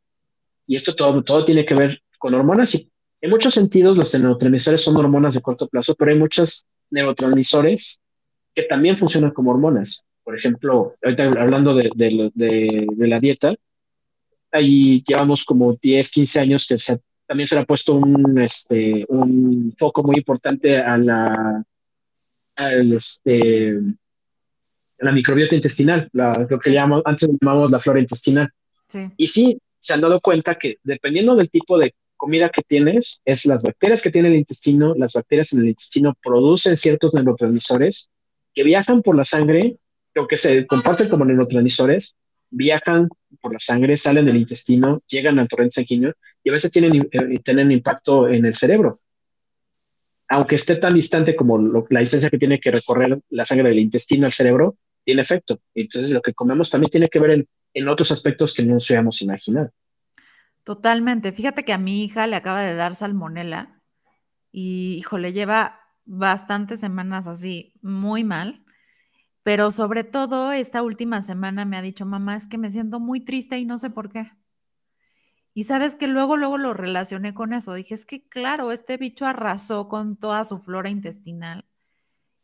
Y esto todo, todo tiene que ver con hormonas y en muchos sentidos los neurotransmisores son hormonas de corto plazo, pero hay muchos neurotransmisores que también funcionan como hormonas. Por ejemplo, ahorita hablando de, de, la dieta, ahí llevamos como 10, 15 años que también se le ha puesto un, este, un foco muy importante a la, este, la microbiota intestinal, lo que llamamos, antes llamamos la flora intestinal. Y sí, se han dado cuenta que dependiendo del tipo de comida que tienes, es las bacterias que tiene el intestino, las bacterias en el intestino producen ciertos neurotransmisores que viajan por la sangre que se comparten como neurotransmisores, viajan por la sangre, salen del intestino, llegan al torrente sanguíneo y a veces tienen, eh, tienen impacto en el cerebro. Aunque esté tan distante como la distancia que tiene que recorrer la sangre del intestino al cerebro, tiene efecto. Entonces, lo que comemos también tiene que ver en otros aspectos que no nos habíamos imaginado. Totalmente. Fíjate que a mi hija le acaba de dar salmonela y, hijo, le lleva bastantes semanas así, muy mal. Pero sobre todo esta última semana me ha dicho, mamá, es que me siento muy triste y no sé por qué. Y sabes que luego, luego lo relacioné con eso. Dije, es que claro, este bicho arrasó con toda su flora intestinal.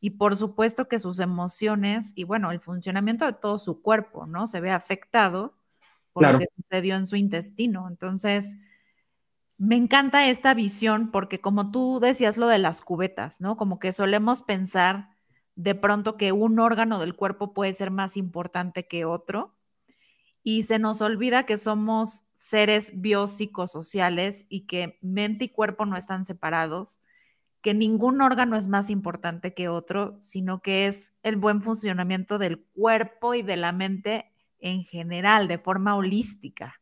Y por supuesto que sus emociones y bueno, el funcionamiento de todo su cuerpo, ¿no? Se ve afectado por lo que sucedió en su intestino. Entonces, me encanta esta visión porque como tú decías lo de las cubetas, ¿no? Como que solemos pensar de pronto que un órgano del cuerpo puede ser más importante que otro y se nos olvida que somos seres biopsicosociales y que mente y cuerpo no están separados, que ningún órgano es más importante que otro, sino que es el buen funcionamiento del cuerpo y de la mente en general, de forma holística,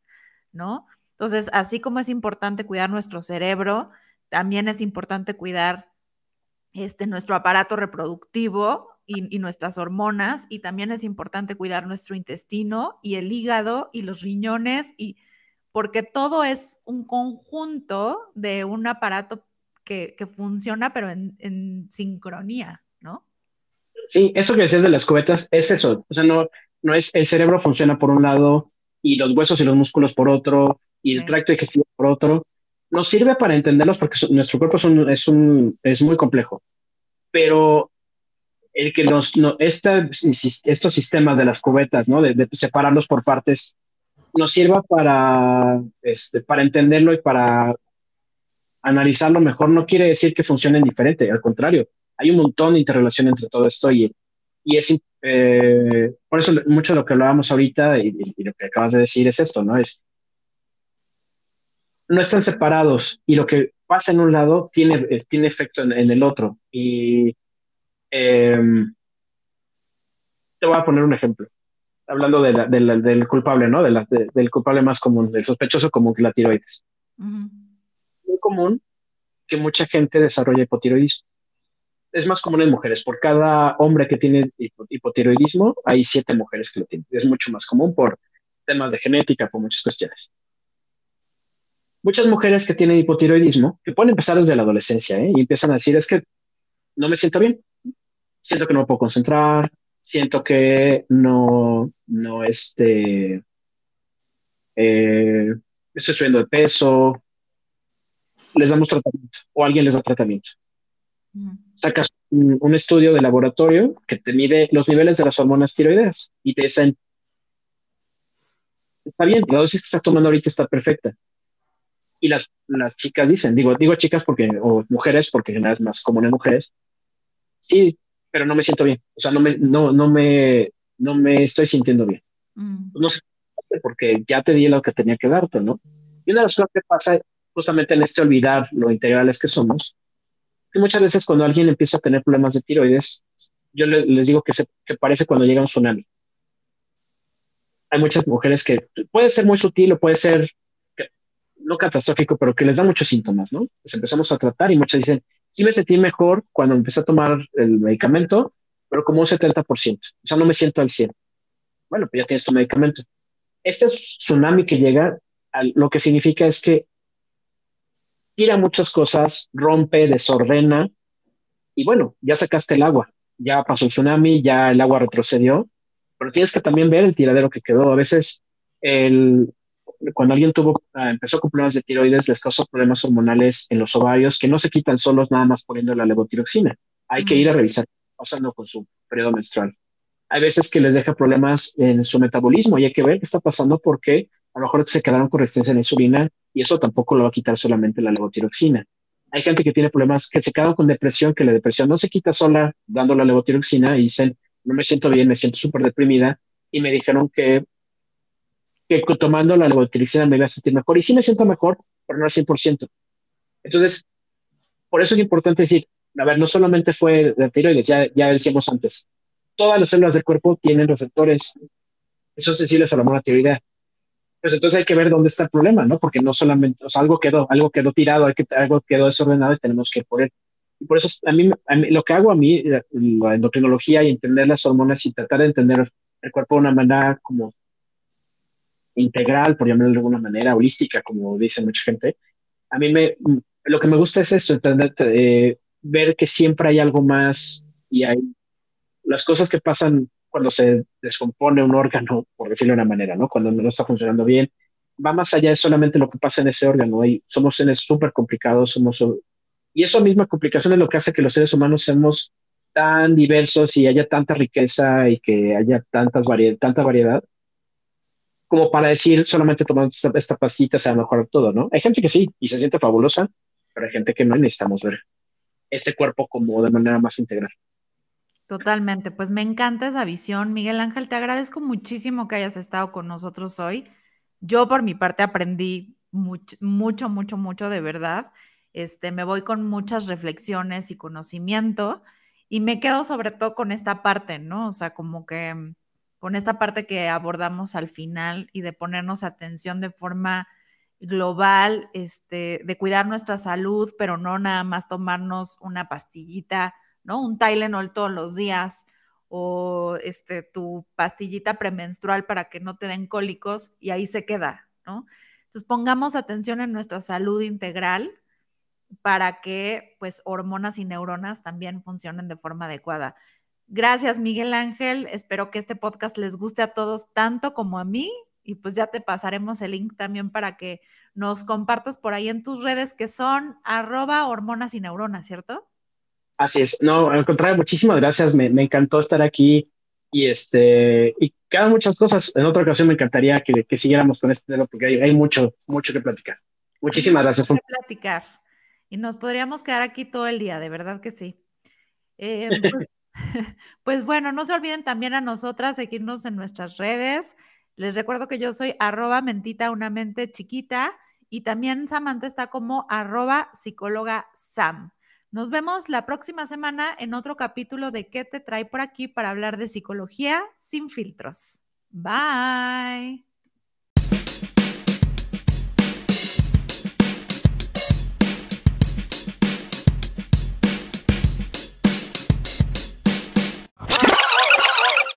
¿no? Entonces, así como es importante cuidar nuestro cerebro, también es importante cuidar este, nuestro aparato reproductivo y, nuestras hormonas, y también es importante cuidar nuestro intestino y el hígado y los riñones, y porque todo es un conjunto de un aparato que, funciona, pero en, sincronía, ¿no? Sí, eso que decías de las cubetas es eso, o sea, no, no es el cerebro funciona por un lado y los huesos y los músculos por otro y el tracto digestivo por otro nos sirve para entenderlos porque nuestro cuerpo es, un, es, un, es muy complejo, pero el que los, no, esta, estos sistemas de las cubetas, ¿no? De, separarlos por partes, nos sirva para, este, para entenderlo y para analizarlo mejor, no quiere decir que funcionen diferente, al contrario, hay un montón de interrelación entre todo esto y, y es, eh, por eso mucho de lo que hablábamos ahorita y, lo que acabas de decir es esto, ¿no? Es, no están separados y lo que pasa en un lado tiene, eh, tiene efecto en, el otro. Y em, te voy a poner un ejemplo, hablando de del culpable, ¿no? De del culpable más común, del sospechoso común que la tiroides. Muy común que mucha gente desarrolle hipotiroidismo es más común en mujeres. Por cada hombre que tiene hipotiroidismo, hay siete mujeres que lo tienen. Es mucho más común por temas de genética, por muchas cuestiones. Muchas mujeres que tienen hipotiroidismo, que pueden empezar desde la adolescencia, ¿eh? y empiezan a decir, es que no me siento bien, siento que no me puedo concentrar, siento que no, no, este, eh, estoy subiendo de peso, les damos tratamiento, o alguien les da tratamiento sacas un, estudio de laboratorio que te mide los niveles de las hormonas tiroideas y te dicen, está bien, la dosis que estás tomando ahorita está perfecta. Y las, las chicas dicen, digo, digo chicas porque, o mujeres, porque en es más común en mujeres, sí, pero no me siento bien. O sea, no me, no, no me, no me estoy sintiendo bien. Mm. No sé, porque ya te di lo que tenía que darte, ¿no? Y una de las cosas que pasa justamente en este olvidar lo integrales que somos, muchas veces cuando alguien empieza a tener problemas de tiroides, yo les digo que, se, que parece cuando llega un tsunami. Hay muchas mujeres que puede ser muy sutil o puede ser no catastrófico, pero que les da muchos síntomas, ¿no? Pues empezamos a tratar y muchas dicen, sí me sentí mejor cuando empecé a tomar el medicamento, pero como un 70%, o sea, no me siento al 100. Bueno, pues ya tienes tu medicamento. Este tsunami que llega, lo que significa es que tira muchas cosas, rompe, desordena, y bueno, ya sacaste el agua, ya pasó el tsunami, ya el agua retrocedió, pero tienes que también ver el tiradero que quedó. A veces, el, cuando alguien tuvo, ah, empezó con problemas de tiroides, les causó problemas hormonales en los ovarios que no se quitan solos nada más poniendo la levotiroxina. Hay que ir a revisar qué está pasando con su periodo menstrual. Hay veces que les deja problemas en su metabolismo y hay que ver qué está pasando porque a lo mejor se quedaron con resistencia a la insulina y eso tampoco lo va a quitar solamente la levotiroxina. Hay gente que tiene problemas, que se quedan con depresión, que la depresión no se quita sola dando la levotiroxina y dicen, no me siento bien, me siento súper deprimida y me dijeron que, que tomando la levotiroxina me iba a sentir mejor y sí me siento mejor, pero no al 100%. Entonces, por eso es importante decir, a ver, no solamente fue de tiroides, ya, ya decíamos antes, todas las células del cuerpo tienen receptores, esos sensibles a la hormona pues entonces hay que ver dónde está el problema, ¿no? Porque no solamente, o sea, algo quedó, algo quedó tirado, algo quedó desordenado y tenemos que poner. Y por eso a mí, lo que hago a mí, la endocrinología y entender las hormonas y tratar de entender el cuerpo de una manera como integral, por llamarlo de alguna manera, holística, como dice mucha gente, a mí me, lo que me gusta es eso, entender, eh, ver que siempre hay algo más y hay las cosas que pasan cuando se descompone un órgano, por decirlo de una manera, ¿no? Cuando no está funcionando bien, va más allá de solamente lo que pasa en ese órgano. Y somos seres súper complicados, somos... Y esa misma complicación es lo que hace que los seres humanos seamos tan diversos y haya tanta riqueza y que haya tantas tanta variedad como para decir solamente tomando esta, esta se va a mejorar todo, ¿no? Hay gente que sí y se siente fabulosa, pero hay gente que no necesitamos ver este cuerpo como de manera más integral. Totalmente, pues me encanta esa visión. Miguel Ángel, te agradezco muchísimo que hayas estado con nosotros hoy. Yo por mi parte aprendí mucho, mucho, mucho, mucho de verdad. Este, me voy con muchas reflexiones y conocimiento y me quedo sobre todo con esta parte, ¿no? O sea, como que mm, con esta parte que abordamos al final y de ponernos atención de forma global, este, de cuidar nuestra salud, pero no nada más tomarnos una pastillita ¿no? Un Tylenol todos los días o este, tu pastillita premenstrual para que no te den cólicos y ahí se queda, ¿no? Entonces pongamos atención en nuestra salud integral para que pues hormonas y neuronas también funcionen de forma adecuada. Gracias, Miguel Ángel. Espero que este podcast les guste a todos tanto como a mí y pues ya te pasaremos el link también para que nos compartas por ahí en tus redes que son arroba hormonas y neuronas, ¿cierto? Así es. No, al contrario, muchísimas gracias. Me, me encantó estar aquí y este y quedan muchas cosas. En otra ocasión me encantaría que, que siguiéramos con este tema porque hay, hay, mucho, mucho que platicar. Muchísimas gracias. Que platicar. Y nos podríamos quedar aquí todo el día, de verdad que sí. Eh, (laughs) pues, (laughs) pues, bueno, no se olviden también a nosotras seguirnos en nuestras redes. Les recuerdo que yo soy arroba mentita una mente chiquita y también Samantha está como arroba psicóloga Sam. Nos vemos la próxima semana en otro capítulo de ¿Qué te trae por aquí para hablar de psicología sin filtros? Bye.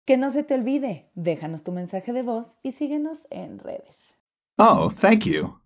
Que no se te olvide, déjanos tu mensaje de voz y síguenos en redes. Oh, thank you.